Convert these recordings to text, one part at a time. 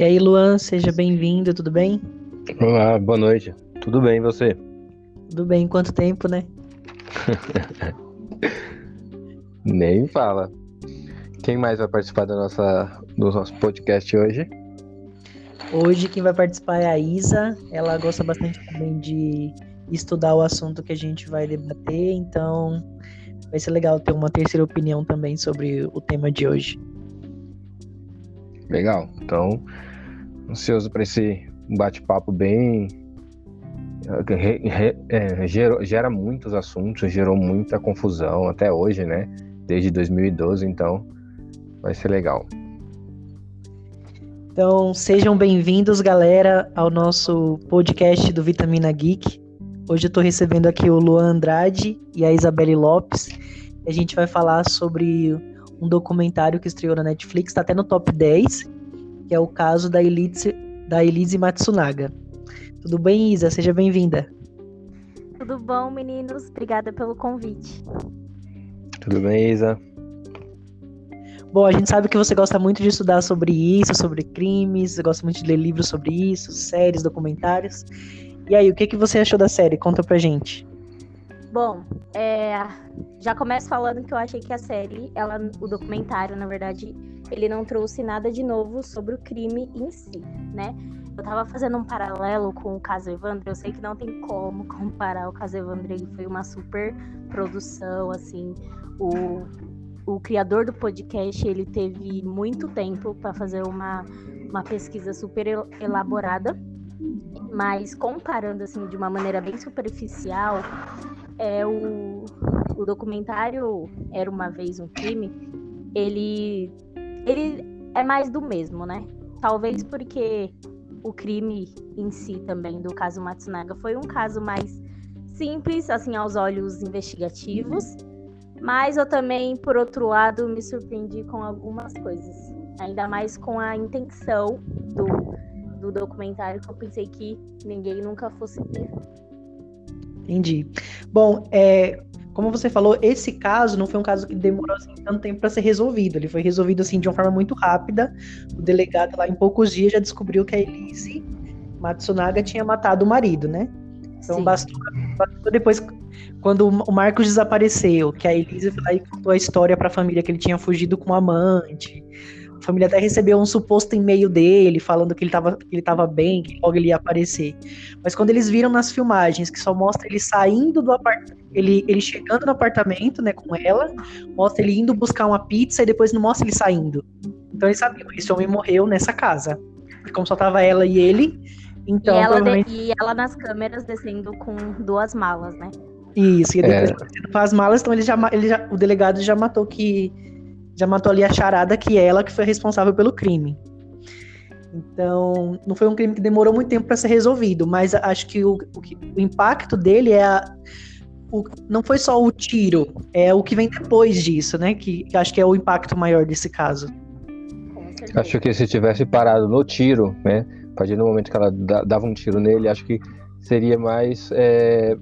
E aí, Luan, seja bem-vindo, tudo bem? Olá, boa noite. Tudo bem, e você? Tudo bem, quanto tempo, né? Nem fala. Quem mais vai participar da nossa, do nosso podcast hoje? Hoje quem vai participar é a Isa. Ela gosta bastante também de estudar o assunto que a gente vai debater, então vai ser legal ter uma terceira opinião também sobre o tema de hoje. Legal. Então, ansioso para esse bate-papo bem. Re, re, é, gerou, gera muitos assuntos, gerou muita confusão até hoje, né? Desde 2012, então vai ser legal. Então, sejam bem-vindos, galera, ao nosso podcast do Vitamina Geek. Hoje eu estou recebendo aqui o Luan Andrade e a Isabelle Lopes. A gente vai falar sobre um documentário que estreou na Netflix, está até no top 10, que é o caso da Elise, da Elise Matsunaga. Tudo bem, Isa? Seja bem-vinda. Tudo bom, meninos? Obrigada pelo convite. Tudo bem, Isa? Bom, a gente sabe que você gosta muito de estudar sobre isso, sobre crimes, você gosta muito de ler livros sobre isso, séries, documentários. E aí, o que, que você achou da série? Conta pra gente. Bom, é, já começo falando que eu achei que a série, ela, o documentário, na verdade, ele não trouxe nada de novo sobre o crime em si, né? Eu tava fazendo um paralelo com o caso Evandro, eu sei que não tem como comparar o caso Evandro, ele foi uma super produção, assim, o, o criador do podcast, ele teve muito tempo para fazer uma, uma pesquisa super elaborada, mas comparando, assim, de uma maneira bem superficial, é o, o documentário Era Uma Vez um Crime, ele, ele é mais do mesmo, né? Talvez porque o crime em si também do caso Matsunaga foi um caso mais simples, assim, aos olhos investigativos, mas eu também, por outro lado, me surpreendi com algumas coisas, ainda mais com a intenção do, do documentário que eu pensei que ninguém nunca fosse ter. Entendi. Bom, é, como você falou, esse caso não foi um caso que demorou assim, tanto tempo para ser resolvido. Ele foi resolvido assim de uma forma muito rápida. O delegado lá em poucos dias já descobriu que a Elise Matsunaga tinha matado o marido, né? Então bastou, bastou, depois, quando o Marcos desapareceu, que a Elise foi lá e contou a história para a família que ele tinha fugido com o amante, a família até recebeu um suposto e-mail dele falando que ele estava que ele tava bem, que logo ele ia aparecer. Mas quando eles viram nas filmagens que só mostra ele saindo do apartamento, ele, ele chegando no apartamento, né, com ela, mostra ele indo buscar uma pizza e depois não mostra ele saindo. Então eles sabiam, esse homem morreu nessa casa. E como só tava ela e ele, então. E ela, provavelmente... de, e ela nas câmeras descendo com duas malas, né? Isso, e depois é. as malas, então ele já, ele já, o delegado já matou que já matou ali a charada que é ela que foi responsável pelo crime. Então, não foi um crime que demorou muito tempo para ser resolvido, mas acho que o, o, o impacto dele é a, o, não foi só o tiro, é o que vem depois disso, né? Que, que acho que é o impacto maior desse caso. Acho que se tivesse parado no tiro, né? A partir do momento que ela dava um tiro nele, acho que seria mais é,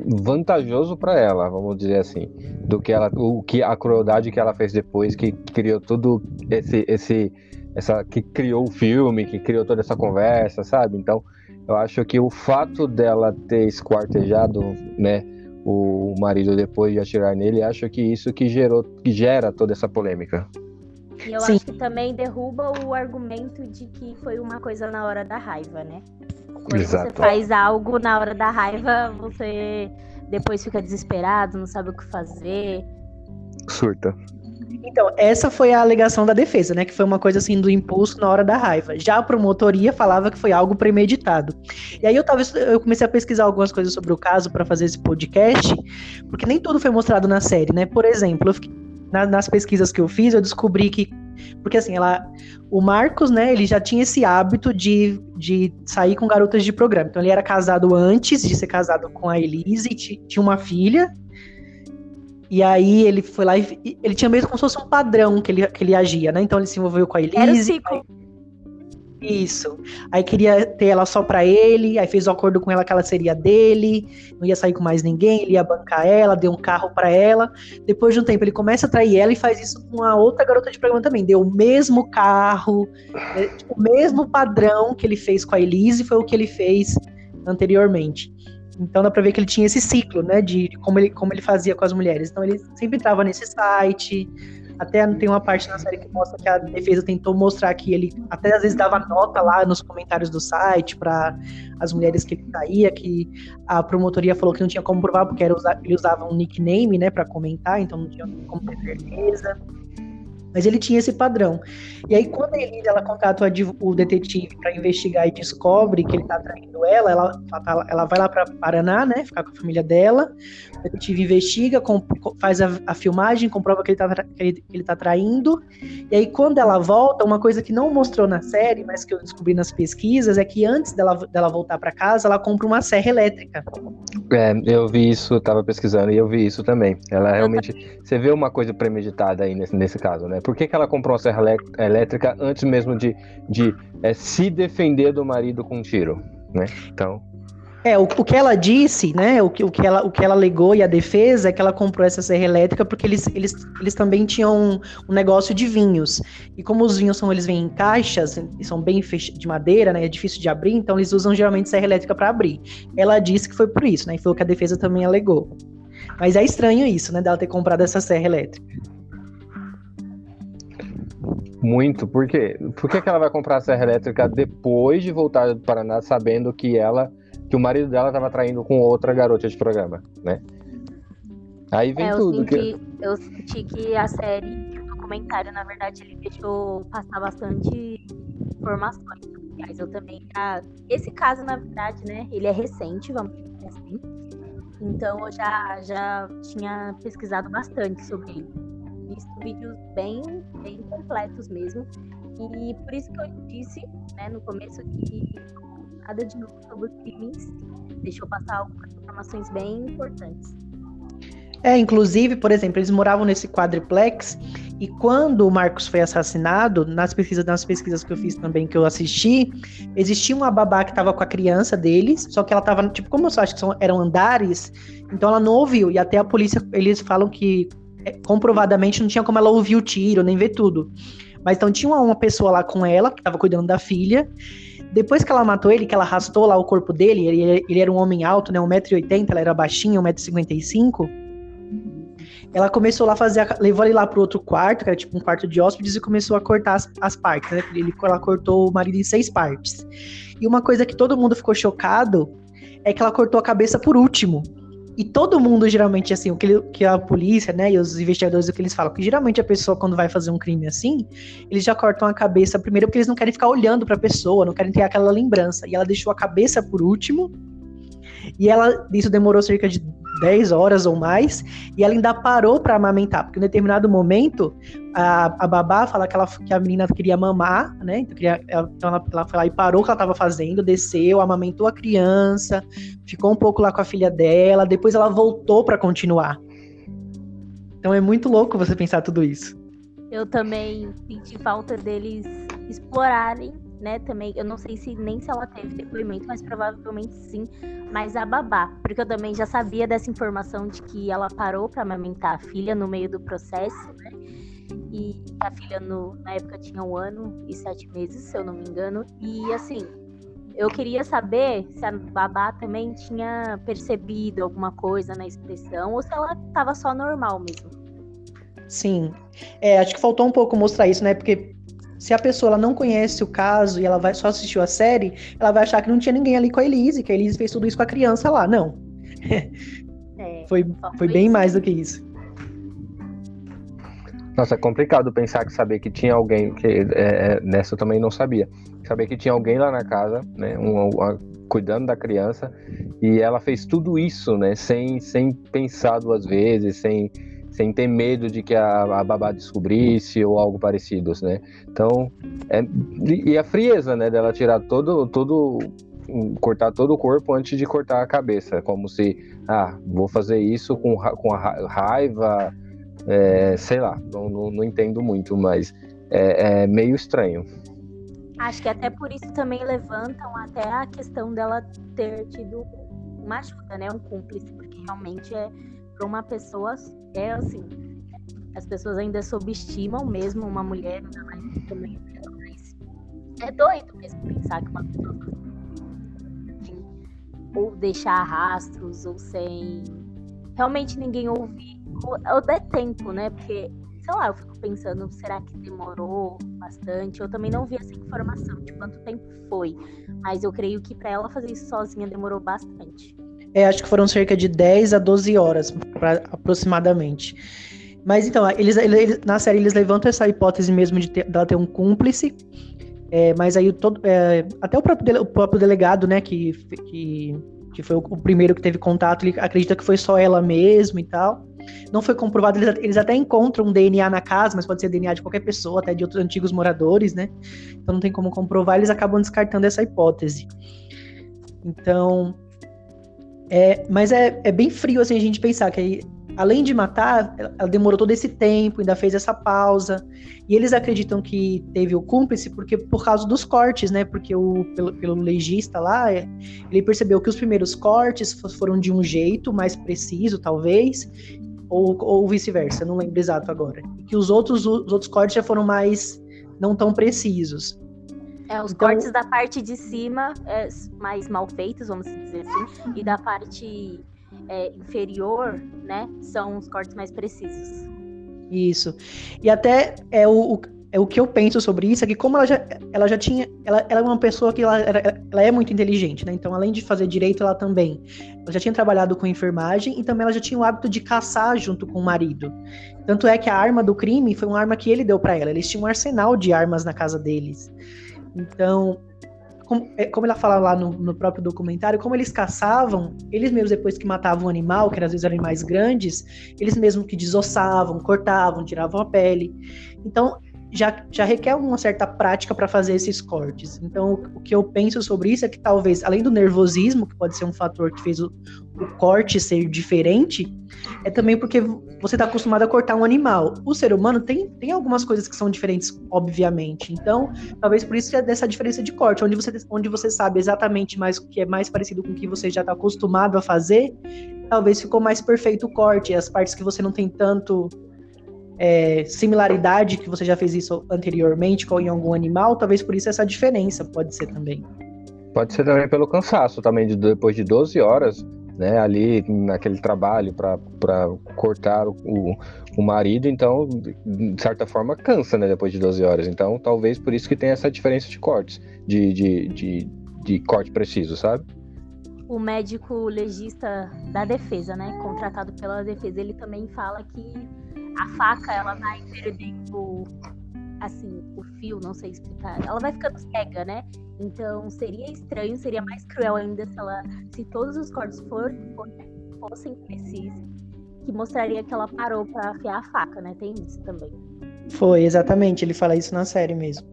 vantajoso para ela, vamos dizer assim, do que ela, o que a crueldade que ela fez depois, que criou tudo esse, esse, essa, que criou o filme, que criou toda essa conversa, sabe? Então, eu acho que o fato dela ter esquartejado, né, o marido depois de atirar nele, acho que isso que gerou, que gera toda essa polêmica. E eu Sim. acho que também derruba o argumento de que foi uma coisa na hora da raiva, né? Quando Exato. você faz algo na hora da raiva, você depois fica desesperado, não sabe o que fazer. Surta. Então, essa foi a alegação da defesa, né? Que foi uma coisa assim do impulso na hora da raiva. Já a promotoria falava que foi algo premeditado. E aí eu tava, eu comecei a pesquisar algumas coisas sobre o caso para fazer esse podcast, porque nem tudo foi mostrado na série, né? Por exemplo, fiquei, na, nas pesquisas que eu fiz, eu descobri que porque assim, ela, o Marcos, né, ele já tinha esse hábito de, de sair com garotas de programa. Então ele era casado antes de ser casado com a Elise, tinha uma filha. E aí ele foi lá e ele tinha mesmo como se fosse um padrão que ele, que ele agia, né? Então ele se envolveu com a Elise. Era o ciclo. Isso. Aí queria ter ela só pra ele, aí fez o um acordo com ela que ela seria dele, não ia sair com mais ninguém, ele ia bancar ela, deu um carro para ela. Depois de um tempo ele começa a trair ela e faz isso com a outra garota de programa também. Deu o mesmo carro, é, tipo, o mesmo padrão que ele fez com a Elise foi o que ele fez anteriormente. Então dá pra ver que ele tinha esse ciclo, né, de como ele, como ele fazia com as mulheres. Então ele sempre entrava nesse site, até tem uma parte na série que mostra que a defesa tentou mostrar que ele até às vezes dava nota lá nos comentários do site para as mulheres que ele saía, que a promotoria falou que não tinha como provar porque era, ele usava um nickname, né, para comentar, então não tinha como ter certeza. Mas ele tinha esse padrão. E aí, quando a Elisa ela contrata o detetive para investigar e descobre que ele está traindo ela, ela, ela vai lá para Paraná, né? Ficar com a família dela. O detetive investiga, faz a, a filmagem, comprova que ele, está que, ele, que ele tá traindo. E aí, quando ela volta, uma coisa que não mostrou na série, mas que eu descobri nas pesquisas, é que antes dela, dela voltar para casa, ela compra uma serra elétrica. É, eu vi isso, estava pesquisando e eu vi isso também. Ela realmente. Você vê uma coisa premeditada aí nesse, nesse caso, né? Por que, que ela comprou uma serra elétrica antes mesmo de, de é, se defender do marido com um tiro, né? Então... É, o, o que ela disse, né, o que, o, que ela, o que ela alegou e a defesa é que ela comprou essa serra elétrica porque eles, eles, eles também tinham um, um negócio de vinhos. E como os vinhos são, eles vêm em caixas e são bem de madeira, né, é difícil de abrir, então eles usam geralmente serra elétrica para abrir. Ela disse que foi por isso, né, e foi o que a defesa também alegou. Mas é estranho isso, né, dela ter comprado essa serra elétrica. Muito, por quê? Por que, que ela vai comprar a serra elétrica depois de voltar do Paraná, sabendo que ela, que o marido dela estava traindo com outra garota de programa, né? Aí vem é, tudo. Eu senti, que... eu senti que a série, o documentário, na verdade, ele deixou passar bastante informações. Mas eu também. Ah, esse caso, na verdade, né? Ele é recente, vamos dizer assim. Então eu já, já tinha pesquisado bastante sobre ele visto vídeos bem, bem completos mesmo. E por isso que eu disse né, no começo que nada de novo sobre o crime em si. Deixou passar algumas informações bem importantes. É, inclusive, por exemplo, eles moravam nesse quadriplex e quando o Marcos foi assassinado, nas pesquisas, nas pesquisas que eu fiz também, que eu assisti, existia uma babá que estava com a criança deles, só que ela estava, tipo, como eu acho que são, eram andares, então ela não ouviu, e até a polícia, eles falam que é, comprovadamente não tinha como ela ouvir o tiro, nem ver tudo. Mas então tinha uma pessoa lá com ela, que estava cuidando da filha. Depois que ela matou ele, que ela arrastou lá o corpo dele, ele, ele era um homem alto, né? 1,80m, ela era baixinha, 1,55m. Ela começou lá a fazer, a, levou ele lá pro outro quarto, que era tipo um quarto de hóspedes, e começou a cortar as, as partes, né? Ele, ela cortou o marido em seis partes. E uma coisa que todo mundo ficou chocado é que ela cortou a cabeça por último. E todo mundo, geralmente, assim, o que, ele, que a polícia, né, e os investigadores, o que eles falam, que geralmente a pessoa, quando vai fazer um crime assim, eles já cortam a cabeça primeiro porque eles não querem ficar olhando pra pessoa, não querem ter aquela lembrança. E ela deixou a cabeça por último, e ela, isso demorou cerca de 10 horas ou mais, e ela ainda parou para amamentar, porque em determinado momento a, a babá fala que, ela, que a menina queria mamar, né? Então, queria, ela, então ela, ela foi lá e parou o que ela estava fazendo, desceu, amamentou a criança, ficou um pouco lá com a filha dela, depois ela voltou para continuar. Então é muito louco você pensar tudo isso. Eu também senti falta deles explorarem né, também, eu não sei se nem se ela teve depoimento, mas provavelmente sim, mas a babá, porque eu também já sabia dessa informação de que ela parou para amamentar a filha no meio do processo, né? E a filha no, na época tinha um ano e sete meses, se eu não me engano. E assim, eu queria saber se a babá também tinha percebido alguma coisa na expressão ou se ela estava só normal mesmo. Sim. É, acho que faltou um pouco mostrar isso, né? Porque se a pessoa ela não conhece o caso e ela vai só assistiu a série, ela vai achar que não tinha ninguém ali com a Elise, que a Elise fez tudo isso com a criança lá. Não. É, foi foi bem mais do que isso. Nossa, é complicado pensar que saber que tinha alguém que é, é, nessa eu também não sabia. Saber que tinha alguém lá na casa, né, um, um, cuidando da criança e ela fez tudo isso, né, sem sem pensar duas vezes, sem sem ter medo de que a, a babá descobrisse ou algo parecido, né? Então, é, e a frieza, né, dela tirar todo, todo, cortar todo o corpo antes de cortar a cabeça, como se, ah, vou fazer isso com, raiva, é, sei lá, não, não, não, entendo muito, mas é, é meio estranho. Acho que até por isso também levantam até a questão dela ter tido uma ajuda, né? Um cúmplice, porque realmente é para uma pessoa é assim. As pessoas ainda subestimam mesmo uma mulher, ainda mais também. É doido mesmo pensar que uma pessoa ou deixar rastros ou sem realmente ninguém ouvir ou, ou der tempo, né? Porque sei lá, eu fico pensando, será que demorou bastante? Eu também não vi essa informação de quanto tempo foi, mas eu creio que para ela fazer isso sozinha demorou bastante. É, acho que foram cerca de 10 a 12 horas, pra, aproximadamente. Mas então, eles, eles, na série eles levantam essa hipótese mesmo de ter, dela ter um cúmplice, é, mas aí todo, é, até o próprio, o próprio delegado, né, que, que, que foi o, o, primeiro que teve contato, ele acredita que foi só ela mesmo e tal. Não foi comprovado, eles, eles até encontram um DNA na casa, mas pode ser DNA de qualquer pessoa, até de outros antigos moradores, né? Então não tem como comprovar, eles acabam descartando essa hipótese. Então, é, mas é, é bem frio assim a gente pensar que aí, além de matar, ela demorou todo esse tempo, ainda fez essa pausa. E eles acreditam que teve o cúmplice porque por causa dos cortes, né? Porque o pelo, pelo legista lá, é, ele percebeu que os primeiros cortes foram de um jeito mais preciso, talvez, ou, ou vice-versa, não lembro exato agora. E que os outros os outros cortes já foram mais não tão precisos. É, os então, cortes da parte de cima é, mais mal feitos, vamos dizer assim, e da parte é, inferior, né, são os cortes mais precisos. Isso. E até é o, é o que eu penso sobre isso é que como ela já, ela já tinha, ela, ela é uma pessoa que ela, ela é muito inteligente, né? Então, além de fazer direito, ela também, ela já tinha trabalhado com enfermagem e também ela já tinha o hábito de caçar junto com o marido. Tanto é que a arma do crime foi uma arma que ele deu para ela. Eles tinham um arsenal de armas na casa deles. Então, como, é, como ela fala lá no, no, próprio documentário, como eles caçavam, eles mesmos depois que matavam o animal, que às vezes eram animais grandes, eles mesmos que desossavam, cortavam, tiravam a pele. Então, já, já requer uma certa prática para fazer esses cortes. Então, o, que eu penso sobre isso é que talvez, além do nervosismo, que pode ser um fator que fez o, o corte ser diferente, é também porque você está acostumado a cortar um animal. O ser humano tem, tem algumas coisas que são diferentes, obviamente. Então, talvez por isso que é dessa diferença de corte, onde você, onde você sabe exatamente mais o que é mais parecido com o que você já está acostumado a fazer, talvez ficou mais perfeito o corte. As partes que você não tem tanto é, similaridade, que você já fez isso anteriormente com em algum animal, talvez por isso essa diferença pode ser também. Pode ser também pelo cansaço também, de, depois de 12 horas, né, ali naquele trabalho para cortar o, o marido, então, de certa forma, cansa, né, depois de 12 horas. Então, talvez por isso que tem essa diferença de cortes, de, de, de, de corte preciso, sabe? O médico legista da defesa, né, contratado pela defesa, ele também fala que a faca ela vai perdendo assim o fio, não sei explicar. Ela vai ficando cega, né? Então seria estranho, seria mais cruel ainda se ela, se todos os cortes fossem precisos, que mostraria que ela parou para afiar a faca, né? Tem isso também. Foi exatamente, ele fala isso na série mesmo.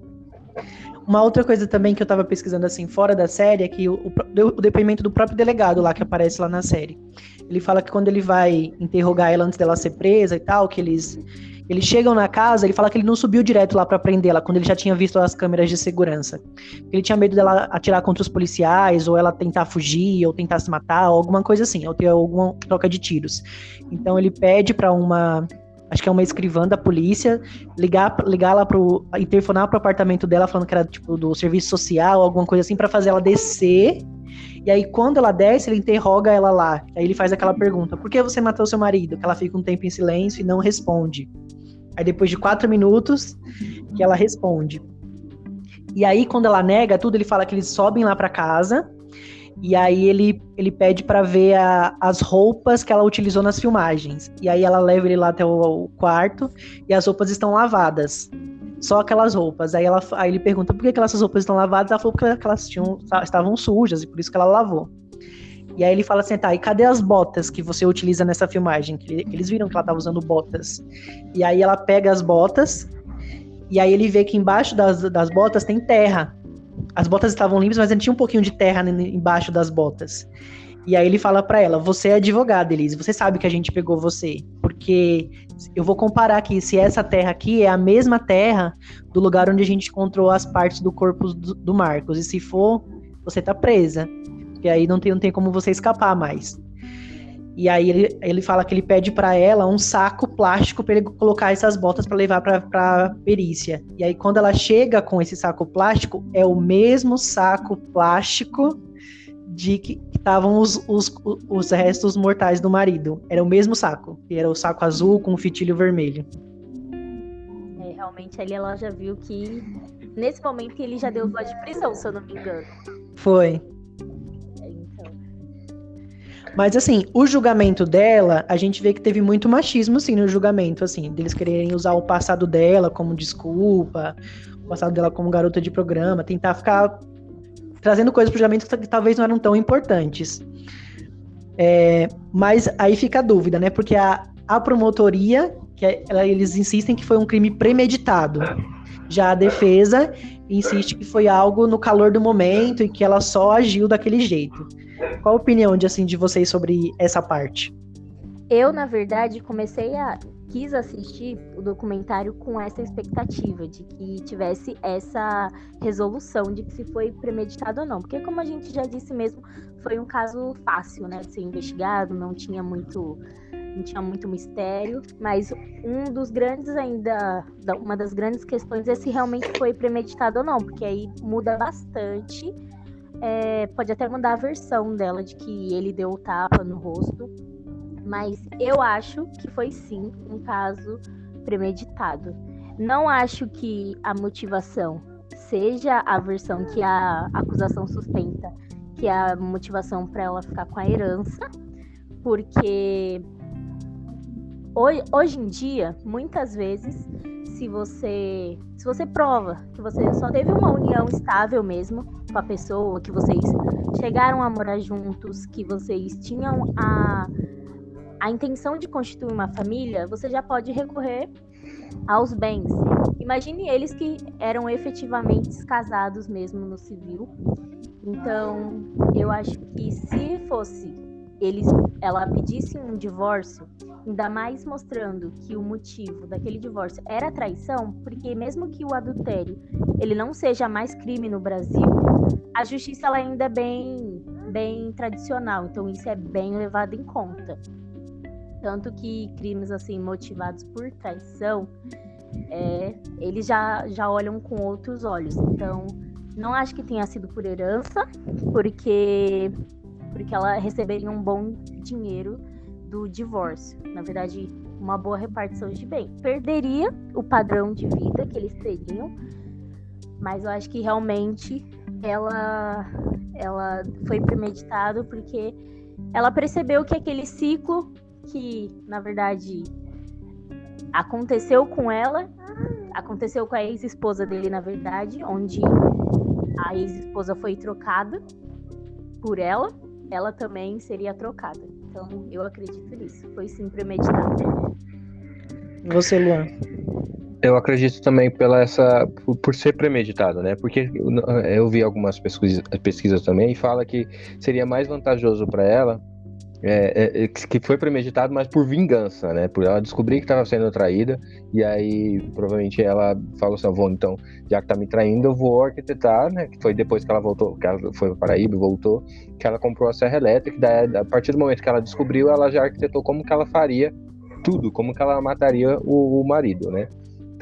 Uma outra coisa também que eu tava pesquisando assim fora da série é que o, o, o, depoimento do próprio delegado lá que aparece lá na série. Ele fala que quando ele vai interrogar ela antes dela ser presa e tal, que eles eles chegam na casa, ele fala que ele não subiu direto lá para prendê-la quando ele já tinha visto as câmeras de segurança. Ele tinha medo dela atirar contra os policiais ou ela tentar fugir ou tentar se matar, ou alguma coisa assim, ou ter alguma troca de tiros. Então ele pede para uma acho que é uma escrivã da polícia, ligar, ligar lá pro. interfonar pro apartamento dela, falando que era tipo do serviço social, alguma coisa assim, para fazer ela descer. E aí, quando ela desce, ele interroga ela lá. Aí ele faz aquela pergunta: por que você matou seu marido? Que ela fica um tempo em silêncio e não responde. Aí depois de quatro minutos, que ela responde. E aí, quando ela nega tudo, ele fala que eles sobem lá para casa e aí ele, ele pede para ver a, as roupas que ela utilizou nas filmagens. E aí ela leva ele lá até o, o, quarto e as roupas estão lavadas. Só aquelas roupas. Aí, ela, aí ele pergunta por que aquelas roupas estão lavadas. Ela falou porque elas tinham, estavam sujas e por isso que ela lavou. E aí ele fala assim, tá, e cadê as botas que você utiliza nessa filmagem? Que eles viram que ela estava usando botas. E aí ela pega as botas e aí ele vê que embaixo das, das botas tem terra. As botas estavam limpas, mas ainda tinha um pouquinho de terra embaixo das botas. E aí ele fala para ela: Você é advogada, Elise. Você sabe que a gente pegou você. porque eu vou comparar aqui se essa terra aqui é a mesma terra do lugar onde a gente encontrou as partes do corpo do, do Marcos. E se for, você tá presa. Porque aí não tem, não tem como você escapar mais. E aí ele, ele fala que ele pede para ela um saco plástico para ele colocar essas botas para levar para perícia. E aí quando ela chega com esse saco plástico, é o mesmo saco plástico de que estavam os, os, os restos mortais do marido. Era o mesmo saco. E era o saco azul com o fitilho vermelho. É, realmente ali ela já viu que nesse momento ele já deu voz de prisão, se eu não me engano. Foi. Mas assim, o julgamento dela, a gente vê que teve muito machismo, assim, no julgamento, assim, deles quererem usar o passado dela como desculpa, o passado dela como garota de programa, tentar ficar trazendo coisas pro julgamento que talvez não eram tão importantes. É, mas aí fica a dúvida, né? Porque a, a promotoria, que é, ela, eles insistem que foi um crime premeditado. Já a defesa insiste que foi algo no calor do momento e que ela só agiu daquele jeito. Qual a opinião de assim de vocês sobre essa parte? Eu, na verdade, comecei a quis assistir o documentário com essa expectativa de que tivesse essa resolução de que se foi premeditado ou não, porque como a gente já disse mesmo, foi um caso fácil, né, de ser investigado, não tinha muito não tinha muito mistério, mas um dos grandes ainda, uma das grandes questões é se realmente foi premeditado ou não, porque aí muda bastante é, pode até mudar a versão dela de que ele deu o tapa no rosto. Mas eu acho que foi sim um caso premeditado. Não acho que a motivação seja a versão que a acusação sustenta, que é a motivação para ela ficar com a herança, porque hoje, em dia, muitas vezes, se você se você prova que você só teve uma união estável mesmo com a pessoa, que vocês chegaram a morar juntos, que vocês tinham a, a intenção de constituir uma família, você já pode recorrer aos bens. Imagine eles que eram efetivamente casados mesmo no civil. Então, eu acho que se fosse eles, ela pedisse um divórcio, ainda mais mostrando que o motivo daquele divórcio era traição, porque mesmo que o adultério ele não seja mais crime no Brasil, a justiça ela ainda é bem, bem tradicional, então isso é bem levado em conta. Tanto que crimes assim motivados por traição, é, eles já, já olham com outros olhos. Então, não acho que tenha sido por herança, porque porque ela receberia um bom dinheiro do divórcio. Na verdade, uma boa repartição de bem. Perderia o padrão de vida que eles teriam, mas eu acho que realmente ela ela foi premeditado porque ela percebeu que aquele ciclo que, na verdade, aconteceu com ela, aconteceu com a ex-esposa dele, na verdade, onde a ex-esposa foi trocada por ela ela também seria trocada. Então, eu acredito nisso. Foi sim premeditado. Você, Luan? Eu acredito também pela essa por, ser premeditado, né? Porque eu, eu vi algumas pesquisas, pesquisas também e fala que seria mais vantajoso para ela é, é, que foi premeditado, mas por vingança, né? Por ela descobrir que estava sendo traída, e aí provavelmente ela falou assim: vou então, já que tá me traindo, eu vou arquitetar, né? Que foi depois que ela voltou, que ela foi para Paraíba, voltou, que ela comprou a serra elétrica, daí, a partir do momento que ela descobriu, ela já arquitetou como que ela faria tudo, como que ela mataria o, o marido, né?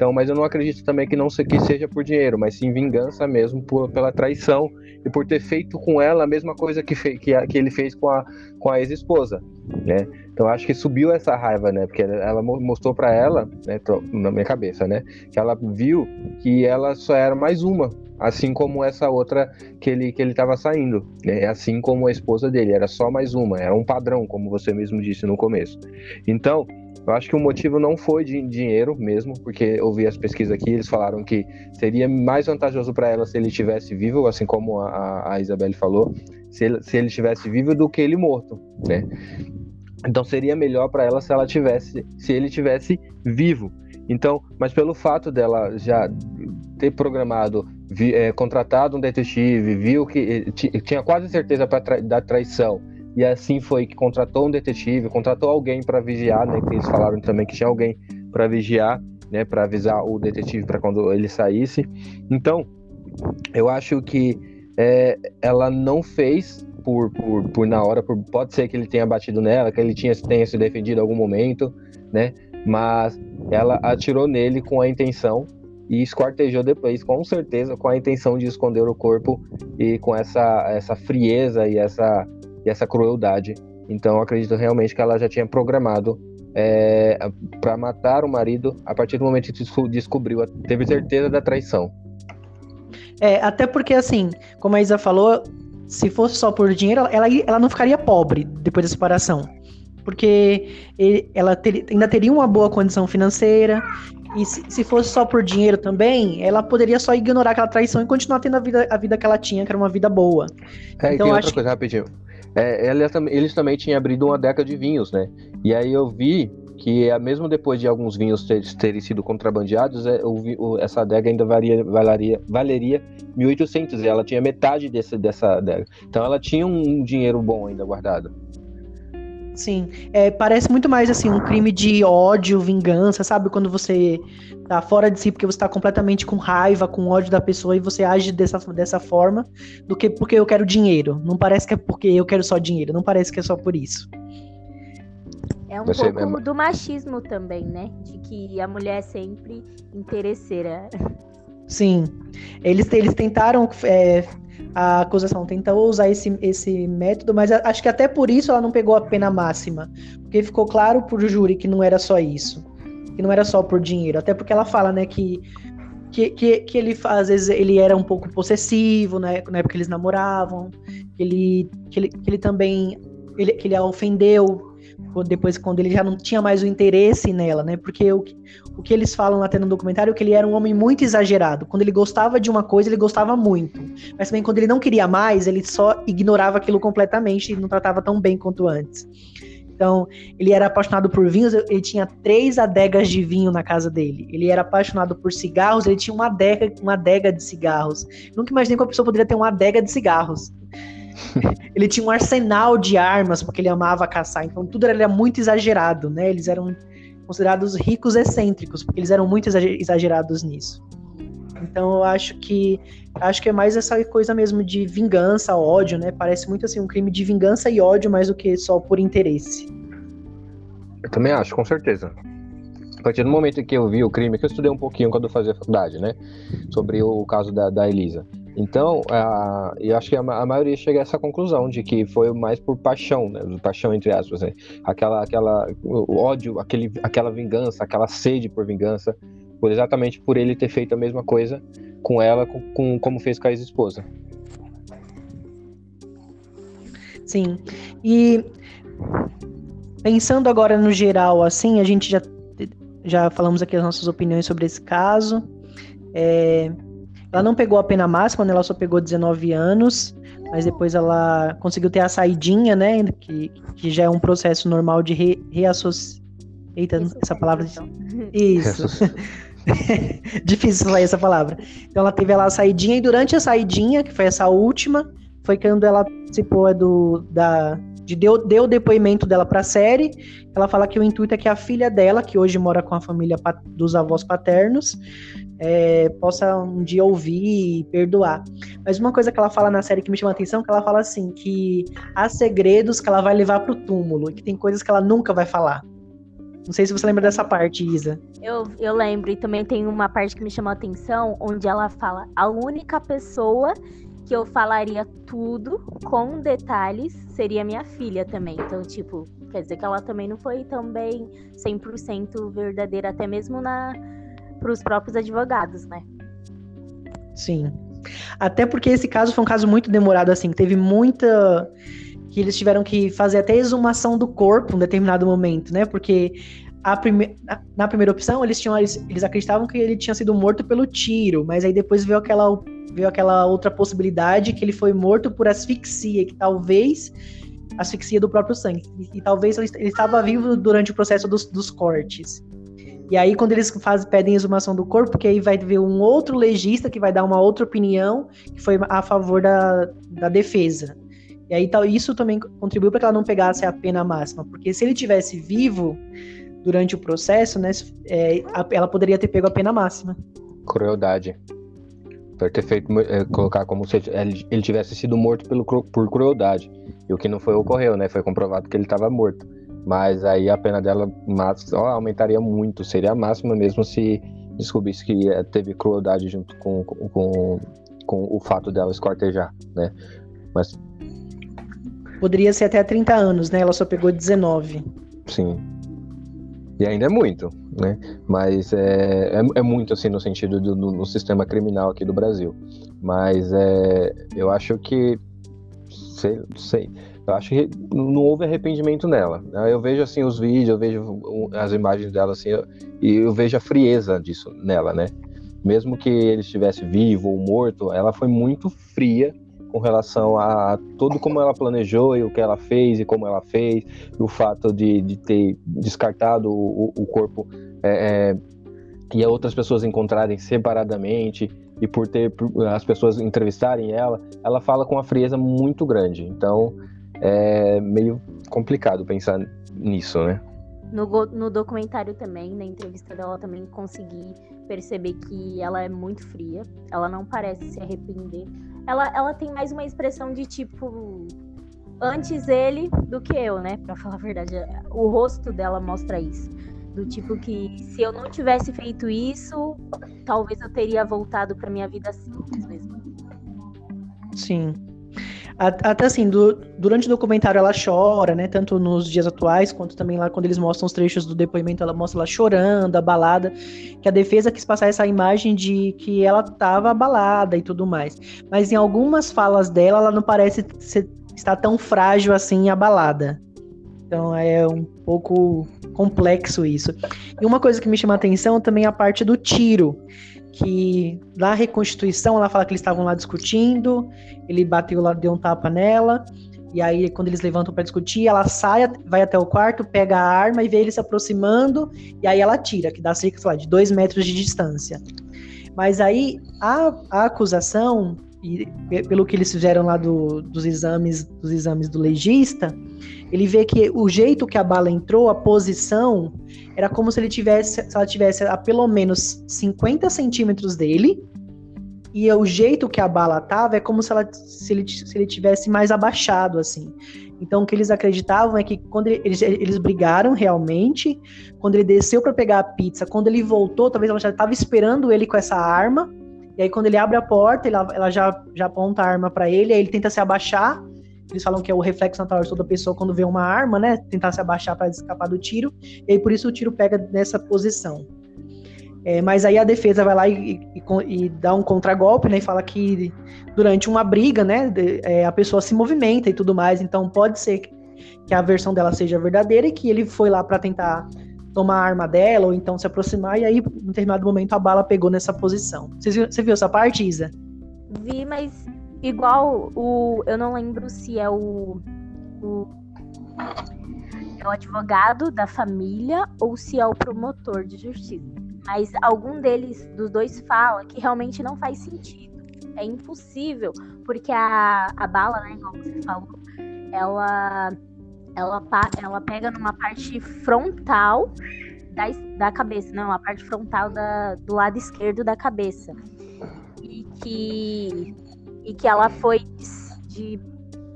Então, mas eu não acredito também que não que seja por dinheiro, mas sim vingança mesmo por, pela traição e por ter feito com ela a mesma coisa que, fei, que, que ele fez com a, com a ex-esposa, né? Então acho que subiu essa raiva, né? Porque ela mostrou para ela, né, na minha cabeça, né, que ela viu que ela só era mais uma, assim como essa outra que ele que ele estava saindo, né? Assim como a esposa dele, era só mais uma, era um padrão, como você mesmo disse no começo. Então, eu acho que o motivo não foi de dinheiro mesmo, porque eu vi as pesquisas aqui, eles falaram que seria mais vantajoso para ela se ele estivesse vivo, assim como a, a Isabelle falou, se ele, se ele estivesse vivo do que ele morto, né? Então seria melhor para ela se ela tivesse, se ele tivesse vivo. Então, mas pelo fato dela já ter programado, vi, é, contratado um detetive, viu que tinha quase certeza pra tra da traição e assim foi que contratou um detetive, contratou alguém para vigiar, né? Que eles falaram também que tinha alguém para vigiar, né? Para avisar o detetive para quando ele saísse. Então, eu acho que é, ela não fez por, por, por na hora, por, pode ser que ele tenha batido nela, que ele tinha, tenha se defendido em algum momento, né? Mas ela atirou nele com a intenção e esquartejou depois, com certeza, com a intenção de esconder o corpo e com essa, essa frieza e essa, e essa crueldade. Então, acredito realmente que ela já tinha programado é, para matar o marido a partir do momento que descobriu, teve certeza da traição. É, até porque, assim, como a Isa falou, se fosse só por dinheiro, ela, ela não ficaria pobre depois da separação. Porque ele, ela ter, ainda teria uma boa condição financeira. E se, se, fosse só por dinheiro também, ela poderia só ignorar aquela traição e continuar tendo a vida, a vida que ela tinha, que era uma vida boa. É, então, e tem outra coisa, rapidinho. É, eles também tinham abrido uma década de vinhos, né? E aí eu vi que é mesmo depois de alguns vinhos ter, terem sido contrabandeados, é, essa adega ainda varia, valeria, valeria 1.800 e ela tinha metade desse, dessa adega. Então ela tinha um dinheiro bom ainda guardado. Sim, é, parece muito mais assim um crime de ódio, vingança, sabe? Quando você tá fora de si porque você tá completamente com raiva, com ódio da pessoa e você age dessa, dessa forma, do que porque eu quero dinheiro. Não parece que é porque eu quero só dinheiro, não parece que é só por isso. É um Você pouco mesmo. do machismo também, né? De que a mulher é sempre interesseira. Sim. Eles, eles tentaram. É, a acusação tentou usar esse, esse método, mas acho que até por isso ela não pegou a pena máxima. Porque ficou claro pro júri que não era só isso. Que não era só por dinheiro. Até porque ela fala, né, que que, que, que, ele às vezes ele era um pouco possessivo, né, na época que eles namoravam, que ele, que ele, que ele também ele, que ele a ofendeu depois quando ele já não tinha mais o interesse nela, né? Porque o, o que eles falam até no documentário é que ele era um homem muito exagerado. Quando ele gostava de uma coisa, ele gostava muito. Mas também quando ele não queria mais, ele só ignorava aquilo completamente e não tratava tão bem quanto antes. Então, ele era apaixonado por vinhos, ele tinha três adegas de vinho na casa dele. Ele era apaixonado por cigarros, ele tinha uma adega, uma adega de cigarros. Nunca imaginei que uma pessoa poderia ter uma adega de cigarros. ele tinha um arsenal de armas, porque ele amava caçar, então tudo era muito exagerado, né? Eles eram considerados ricos excêntricos, porque eles eram muito exagerados nisso. Então eu acho que acho que é mais essa coisa mesmo de vingança, ódio, né? Parece muito assim um crime de vingança e ódio mais do que só por interesse. Eu também acho, com certeza. A partir do momento que eu vi o crime, que eu estudei um pouquinho quando eu fazia faculdade, né? Sobre o caso da, da Elisa. Então, a, eu acho que a, a, maioria chega a essa conclusão de que foi mais por paixão, né? Paixão entre aspas, né? Aquela, aquela, o ódio, aquele, aquela vingança, aquela sede por vingança, por exatamente por ele ter feito a mesma coisa com ela, com, com como fez com a ex-esposa. Sim. E pensando agora no geral, assim, a gente já, já falamos aqui as nossas opiniões sobre esse caso. É, ela não pegou a pena máxima, né? Ela só pegou 19 anos, mas depois ela conseguiu ter a saidinha, né? Que, que já é um processo normal de re, reassociação. Eita, essa palavra. Isso. Difícil falar essa palavra. Então ela teve lá a saidinha e durante a saidinha, que foi essa última, foi quando ela participou é do, da, de deu, deu o depoimento dela para a série. Ela fala que o intuito é que a filha dela, que hoje mora com a família dos avós paternos, é, possa um dia ouvir e perdoar. Mas uma coisa que ela fala na série que me chama a atenção, é que ela fala assim, que há segredos que ela vai levar pro túmulo, que tem coisas que ela nunca vai falar. Não sei se você lembra dessa parte, Isa. Eu, eu lembro, e também tem uma parte que me chamou a atenção, onde ela fala: a única pessoa que eu falaria tudo com detalhes seria minha filha também. Então, tipo, quer dizer que ela também não foi também 100% verdadeira, até mesmo na para os próprios advogados, né? Sim. Até porque esse caso foi um caso muito demorado, assim, teve muita. que eles tiveram que fazer até exumação do corpo em um determinado momento, né? Porque prime... na primeira opção eles tinham eles acreditavam que ele tinha sido morto pelo tiro, mas aí depois veio aquela veio aquela outra possibilidade que ele foi morto por asfixia, que talvez asfixia do próprio sangue, e, e talvez ele, ele estava vivo durante o processo dos, dos cortes. E aí, quando eles fazem, pedem exumação do corpo, que aí vai ver um outro legista que vai dar uma outra opinião, que foi a favor da, da defesa. E aí tal, isso também contribuiu para que ela não pegasse a pena máxima, porque se ele tivesse vivo durante o processo, né, é, ela poderia ter pego a pena máxima. Crueldade. Por ter feito é, colocar como se ele tivesse sido morto pelo, por crueldade. E o que não foi ocorreu, né? Foi comprovado que ele estava morto. Mas aí a pena dela ó, aumentaria muito, seria a máxima mesmo se descobrisse que é, teve crueldade junto com, com, com o fato dela escortejar, né? Mas Poderia ser até 30 anos, né? Ela só pegou 19. Sim. E ainda é muito, né? Mas é, é, é muito, assim, no sentido do sistema criminal aqui do Brasil. Mas é, eu acho que. Sei, sei. Eu acho que não houve arrependimento nela. Eu vejo, assim, os vídeos, eu vejo as imagens dela, assim, e eu, eu vejo a frieza disso nela, né? Mesmo que ele estivesse vivo ou morto, ela foi muito fria com relação a tudo como ela planejou e o que ela fez e como ela fez, o fato de, de ter descartado o, o corpo é, é, e outras pessoas encontrarem separadamente e por ter as pessoas entrevistarem ela, ela fala com uma frieza muito grande. Então é meio complicado pensar nisso, né? No, no documentário também, na entrevista dela, também consegui perceber que ela é muito fria. Ela não parece se arrepender ela, ela tem mais uma expressão de tipo antes ele do que eu, né? Pra falar a verdade. O rosto dela mostra isso. Do tipo que se eu não tivesse feito isso, talvez eu teria voltado pra minha vida simples mesmo. Sim. Até assim, do, durante o documentário ela chora, né? Tanto nos dias atuais, quanto também lá quando eles mostram os trechos do depoimento, ela mostra ela chorando, abalada. Que a defesa quis passar essa imagem de que ela estava abalada e tudo mais. Mas em algumas falas dela, ela não parece ser, estar tão frágil assim, abalada. Então é um pouco complexo isso. E uma coisa que me chama a atenção também é a parte do tiro que na reconstituição ela fala que eles estavam lá discutindo, ele bateu lá, deu um tapa nela, e aí quando eles levantam para discutir, ela sai, vai até o quarto, pega a arma e vê ele se aproximando, e aí ela tira, que dá cerca lá, de dois metros de distância. Mas aí a, a acusação, e pelo que eles fizeram lá do, dos exames dos exames do legista, ele vê que o jeito que a bala entrou, a posição, era como se ele tivesse, se ela tivesse a pelo menos 50 centímetros dele, e o jeito que a bala tava é como se, ela, se, ele, se ele tivesse mais abaixado, assim. Então, o que eles acreditavam é que quando ele, eles, eles brigaram realmente, quando ele desceu para pegar a pizza, quando ele voltou, talvez ela já estava esperando ele com essa arma, e aí quando ele abre a porta, ela, ela já, já aponta a arma para ele, aí ele tenta se abaixar, eles falam que é o reflexo natural de toda pessoa quando vê uma arma, né? Tentar se abaixar para escapar do tiro. E aí por isso o tiro pega nessa posição. É, mas aí a defesa vai lá e, e, e dá um contragolpe, né? E fala que durante uma briga, né? De, é, a pessoa se movimenta e tudo mais. Então pode ser que a versão dela seja verdadeira e que ele foi lá para tentar tomar a arma dela ou então se aproximar. E aí, em determinado momento, a bala pegou nessa posição. Você viu, você viu essa parte, Isa? Vi, mas Igual o. Eu não lembro se é o. o é o advogado da família ou se é o promotor de justiça. Mas algum deles, dos dois, fala que realmente não faz sentido. É impossível, porque a, a bala, né, igual você falou, ela, ela, ela pega numa parte frontal da, da cabeça, não, a parte frontal da, do lado esquerdo da cabeça. E que e que ela foi de,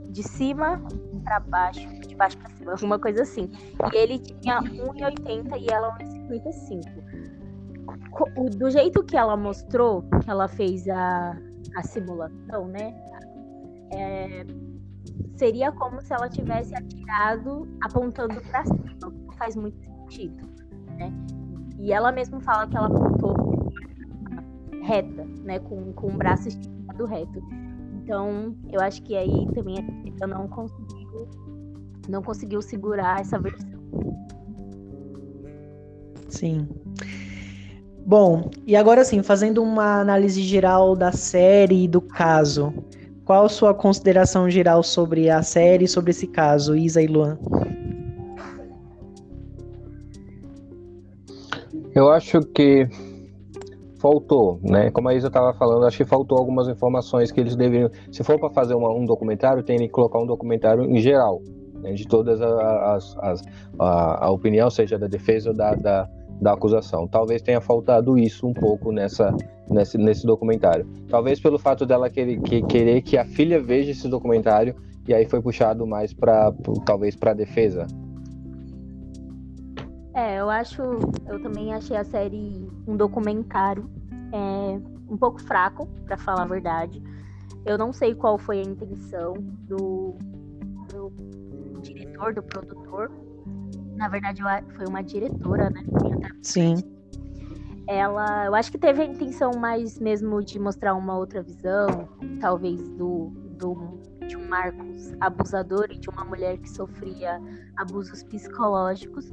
de cima para baixo, de baixo para cima, alguma coisa assim. E ele tinha 1,80 e ela 1,55. Do jeito que ela mostrou, que ela fez a, a simulação, né? É, seria como se ela tivesse atirado apontando para cima, não faz muito sentido, né? E ela mesma fala que ela apontou reta, né, com, com o braço esticado reto. Então, eu acho que aí também eu não conseguiu, não conseguiu segurar essa versão. Sim. Bom, e agora sim, fazendo uma análise geral da série e do caso, qual a sua consideração geral sobre a série e sobre esse caso, Isa e Luan? Eu acho que faltou, né? Como a Isa estava falando, acho que faltou algumas informações que eles deveriam. Se for para fazer uma, um documentário, tem que colocar um documentário em geral, né? de todas as, as a, a, opinião, seja da defesa ou da, da, da, acusação. Talvez tenha faltado isso um pouco nessa, nesse, nesse documentário. Talvez pelo fato dela querer que, querer que a filha veja esse documentário e aí foi puxado mais para talvez para a defesa. É, eu acho, eu também achei a série um documentário é, um pouco fraco, para falar a verdade. Eu não sei qual foi a intenção do, do diretor, do produtor. Na verdade, foi uma diretora, né? Sim. Ela, eu acho que teve a intenção mais mesmo de mostrar uma outra visão, talvez do, do de um Marcos abusador e de uma mulher que sofria abusos psicológicos,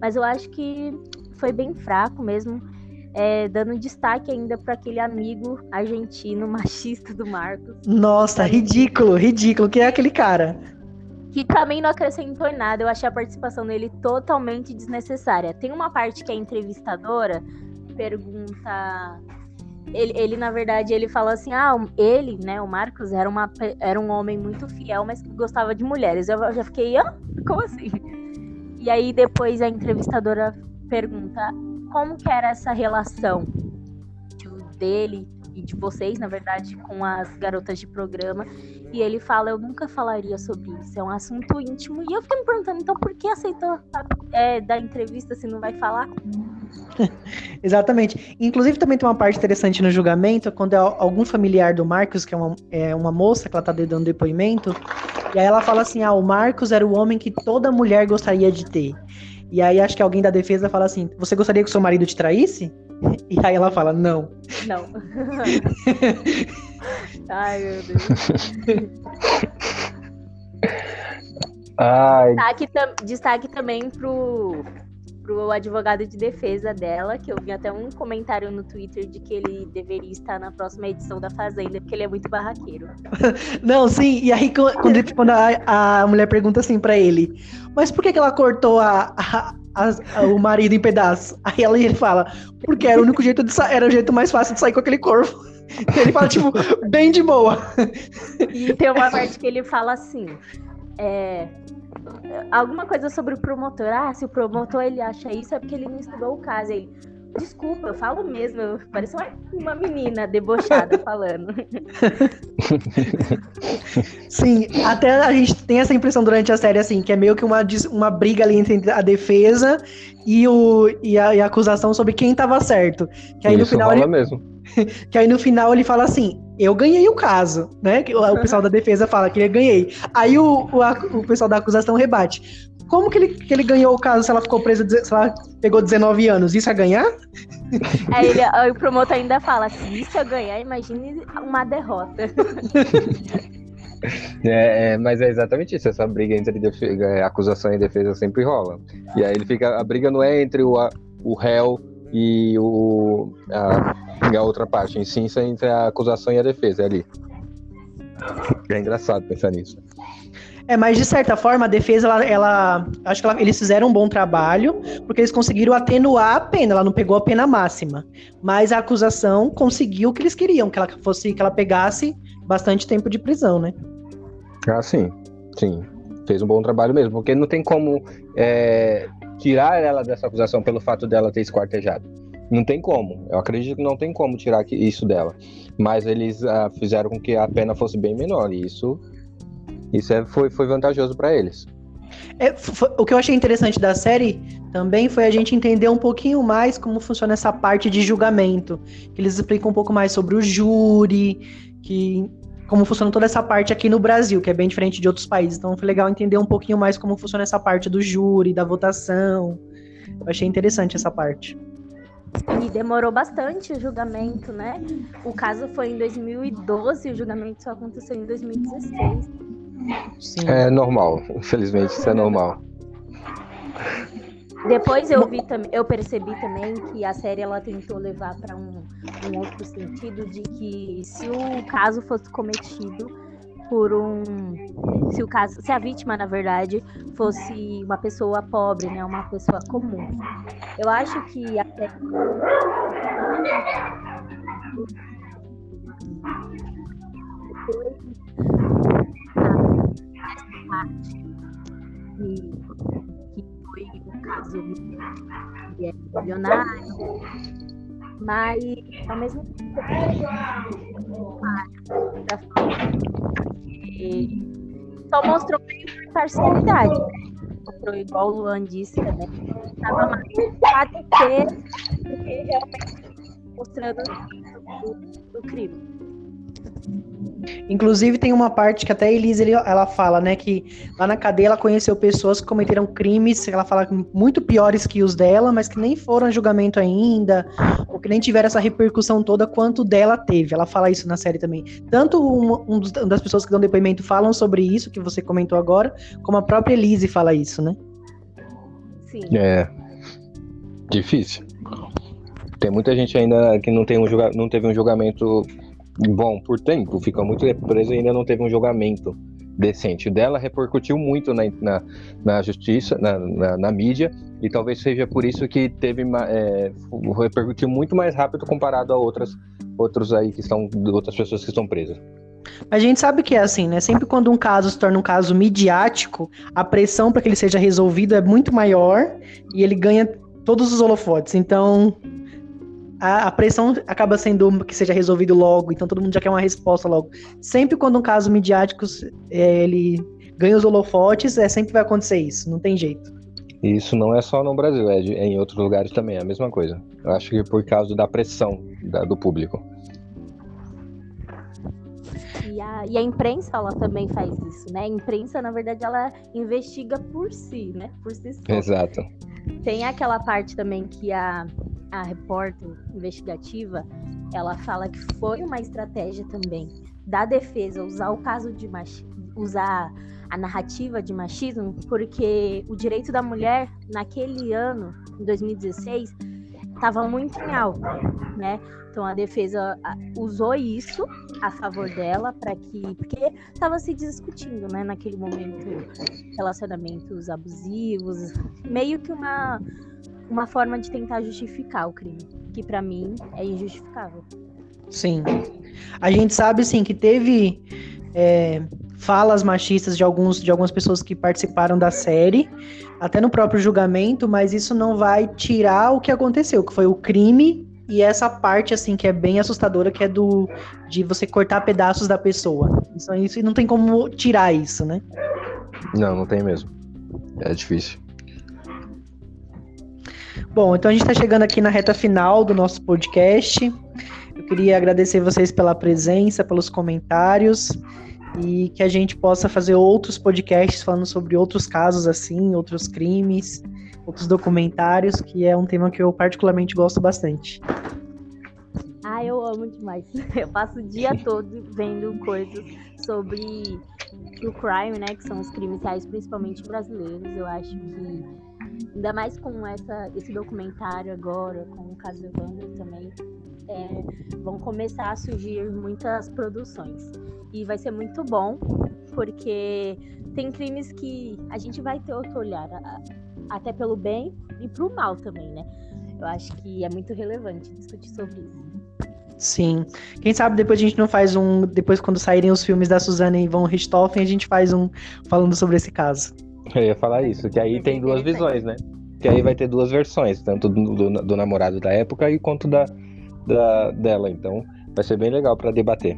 mas eu acho que foi bem fraco mesmo, é, dando destaque ainda para aquele amigo argentino machista do Marcos. Nossa, ridículo, ridículo, que é aquele cara? Que também não acrescentou em nada, eu achei a participação dele totalmente desnecessária. Tem uma parte que a entrevistadora pergunta ele, ele, na verdade, ele fala assim: ah, ele, né, o Marcos, era, uma, era um homem muito fiel, mas que gostava de mulheres. Eu já fiquei, ah, como assim? E aí depois a entrevistadora pergunta como que era essa relação dele e de vocês, na verdade, com as garotas de programa. E ele fala: Eu nunca falaria sobre isso, é um assunto íntimo. E eu fiquei me perguntando: então por que aceitou é, dar entrevista se não vai falar? Exatamente. Inclusive, também tem uma parte interessante no julgamento, quando é algum familiar do Marcos, que é uma, é uma moça que ela tá dando depoimento, e aí ela fala assim: ah, o Marcos era o homem que toda mulher gostaria de ter. E aí acho que alguém da defesa fala assim: Você gostaria que o seu marido te traísse? E aí ela fala: Não. Não. Ai, meu Deus. Ai. Destaque, destaque também pro pro advogado de defesa dela, que eu vi até um comentário no Twitter de que ele deveria estar na próxima edição da Fazenda, porque ele é muito barraqueiro. Não, sim, e aí quando, quando a, a, mulher pergunta assim para ele, mas por que, que ela cortou a, a, a, o marido em pedaços? Aí ela, ele fala, porque era o único jeito de era o jeito mais fácil de sair com aquele corpo. Ele fala, tipo, bem de boa. E tem uma parte que ele fala assim, é, alguma coisa sobre o promotor. Ah, se o promotor ele acha isso é porque ele não estudou o caso. Ele, desculpa, eu falo mesmo. Eu pareço uma, uma menina debochada falando. Sim, até a gente tem essa impressão durante a série, assim, que é meio que uma, uma briga ali entre a defesa e, o, e, a, e a acusação sobre quem estava certo. Que aí isso no final. Rola ele... mesmo. que aí no final ele fala assim: eu ganhei o caso, né? O pessoal da defesa fala que ele ganhei. Aí o, o, o pessoal da acusação rebate. Como que ele, que ele ganhou o caso se ela ficou presa, se ela pegou 19 anos? Isso é ganhar? Aí, ele, o promotor ainda fala: se isso é ganhar, imagine uma derrota. É, é, mas é exatamente isso, essa briga entre defesa, é, acusação e defesa sempre rola. E aí ele fica. A briga não é entre o, o réu e o, a, a outra parte, em sim, entre a acusação e a defesa é ali. É engraçado pensar nisso. É, mas de certa forma a defesa, ela, ela acho que ela, eles fizeram um bom trabalho, porque eles conseguiram atenuar a pena, ela não pegou a pena máxima. Mas a acusação conseguiu o que eles queriam, que ela fosse, que ela pegasse bastante tempo de prisão, né? Ah, sim, sim. Fez um bom trabalho mesmo, porque não tem como é, tirar ela dessa acusação pelo fato dela ter esquartejado. Não tem como. Eu acredito que não tem como tirar isso dela. Mas eles uh, fizeram com que a pena fosse bem menor. E isso, isso é, foi, foi vantajoso para eles. É, foi, o que eu achei interessante da série também foi a gente entender um pouquinho mais como funciona essa parte de julgamento. Que eles explicam um pouco mais sobre o júri, que como funciona toda essa parte aqui no Brasil, que é bem diferente de outros países. Então foi legal entender um pouquinho mais como funciona essa parte do júri, da votação. Eu achei interessante essa parte. E demorou bastante o julgamento, né? O caso foi em 2012 e o julgamento só aconteceu em 2016. Sim. É normal, infelizmente isso é normal. Depois eu vi também, eu percebi também que a série ela tentou levar para um, um outro sentido de que se o caso fosse cometido por um se o caso se a vítima na verdade fosse uma pessoa pobre né uma pessoa comum. Eu acho que parte que foi o caso que é milionário, mas ao mesmo tempo só mostrou meio parcialidade. Mostrou igual o Luan disse também. Estava mais patecer do que realmente mostrando o crime. Inclusive tem uma parte que até a Elise ela fala, né, que lá na cadeia ela conheceu pessoas que cometeram crimes, ela fala muito piores que os dela, mas que nem foram a julgamento ainda, ou que nem tiveram essa repercussão toda quanto dela teve. Ela fala isso na série também. Tanto um, um, dos, uma das pessoas que dão depoimento falam sobre isso que você comentou agora, como a própria Elise fala isso, né? Sim. É difícil. Tem muita gente ainda que não, tem um julga, não teve um julgamento bom por tempo, fica muito preso e ainda não teve um julgamento decente. O dela repercutiu muito na, na, na justiça, na, na, na, mídia, e talvez seja por isso que teve é, repercutiu muito mais rápido comparado a outras outros aí que estão outras pessoas que estão presas. A gente sabe que é assim, né? Sempre quando um caso se torna um caso midiático, a pressão para que ele seja resolvido é muito maior e ele ganha todos os holofotes. Então, a, a, pressão acaba sendo que seja resolvido logo, então todo mundo já quer uma resposta logo. Sempre quando um caso midiático é, ele ganha os holofotes, é sempre vai acontecer isso, não tem jeito. Isso não é só no Brasil, é, de, é em outros lugares também, é a mesma coisa. Eu acho que por causa da pressão da, do público. E a, e a, imprensa, ela também faz isso, né? A imprensa, na verdade, ela investiga por si, né? Por si só. Exato. Tem aquela parte também que a, a repórter investigativa, ela fala que foi uma estratégia também da defesa usar o caso de machismo, usar a narrativa de machismo, porque o direito da mulher naquele ano, em 2016, estava muito em alta, né? Então a defesa usou isso a favor dela para que, porque estava se discutindo, né, naquele momento, relacionamentos abusivos, meio que uma uma forma de tentar justificar o crime, que para mim é injustificável. Sim. A gente sabe sim que teve é, falas machistas de alguns de algumas pessoas que participaram da série, até no próprio julgamento, mas isso não vai tirar o que aconteceu, que foi o crime e essa parte assim que é bem assustadora, que é do de você cortar pedaços da pessoa. Isso, isso não tem como tirar isso, né? Não, não tem mesmo. É difícil. Bom, então a gente está chegando aqui na reta final do nosso podcast. Eu queria agradecer vocês pela presença, pelos comentários e que a gente possa fazer outros podcasts falando sobre outros casos assim, outros crimes, outros documentários, que é um tema que eu particularmente gosto bastante. Ah, eu amo demais. Eu passo o dia todo vendo coisas sobre o crime, né, que são os crimes reais, principalmente brasileiros. Eu acho que Ainda mais com essa, esse documentário agora, com o caso Evandro também, é, vão começar a surgir muitas produções. E vai ser muito bom, porque tem crimes que a gente vai ter outro olhar, até pelo bem e pro mal também, né? Eu acho que é muito relevante discutir sobre isso. Sim. Quem sabe depois a gente não faz um. Depois, quando saírem os filmes da Suzana e Von Richthofen, a gente faz um falando sobre esse caso. Eu ia falar isso, que aí tem duas visões, né? Que aí vai ter duas versões, tanto do, do, do namorado da época e quanto da, da dela. Então vai ser bem legal para debater.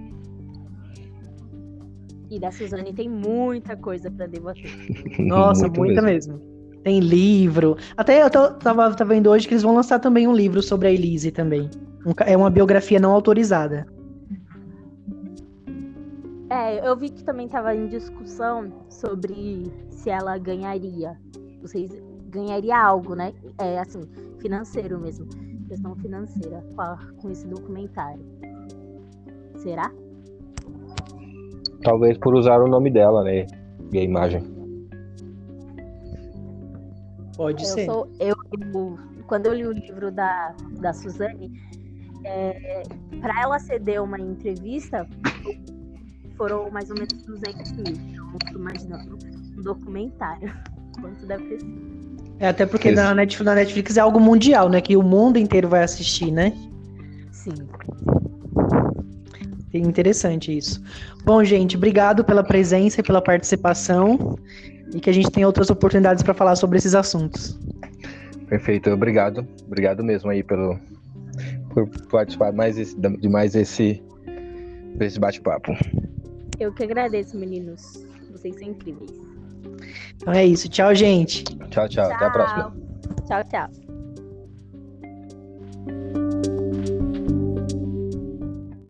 E da Suzane tem muita coisa para debater. Nossa, Muito muita mesmo. mesmo. Tem livro. Até eu tô, tava, tava vendo hoje que eles vão lançar também um livro sobre a Elise também. Um, é uma biografia não autorizada. É, eu vi que também tava em discussão sobre se ela ganharia. Vocês ganharia algo, né? É assim, financeiro mesmo. Questão financeira com, a, com esse documentário. Será? Talvez por usar o nome dela, né? E a imagem. Pode eu ser. Sou, eu, eu, quando eu li o livro da, da Suzane, é, para ela ceder uma entrevista, foram mais ou menos 200 mil. Então, imaginando um documentário. Quanto deve ter sido. É, até porque na Netflix, na Netflix é algo mundial, né? Que o mundo inteiro vai assistir, né? Sim. interessante isso. Bom, gente, obrigado pela presença e pela participação e que a gente tenha outras oportunidades para falar sobre esses assuntos. Perfeito, obrigado. Obrigado mesmo aí pelo por participar mais esse, de mais esse, esse bate-papo. Eu que agradeço, meninos. Vocês são incríveis. Então é isso. Tchau, gente. Tchau, tchau. tchau. Até a próxima. Tchau, tchau.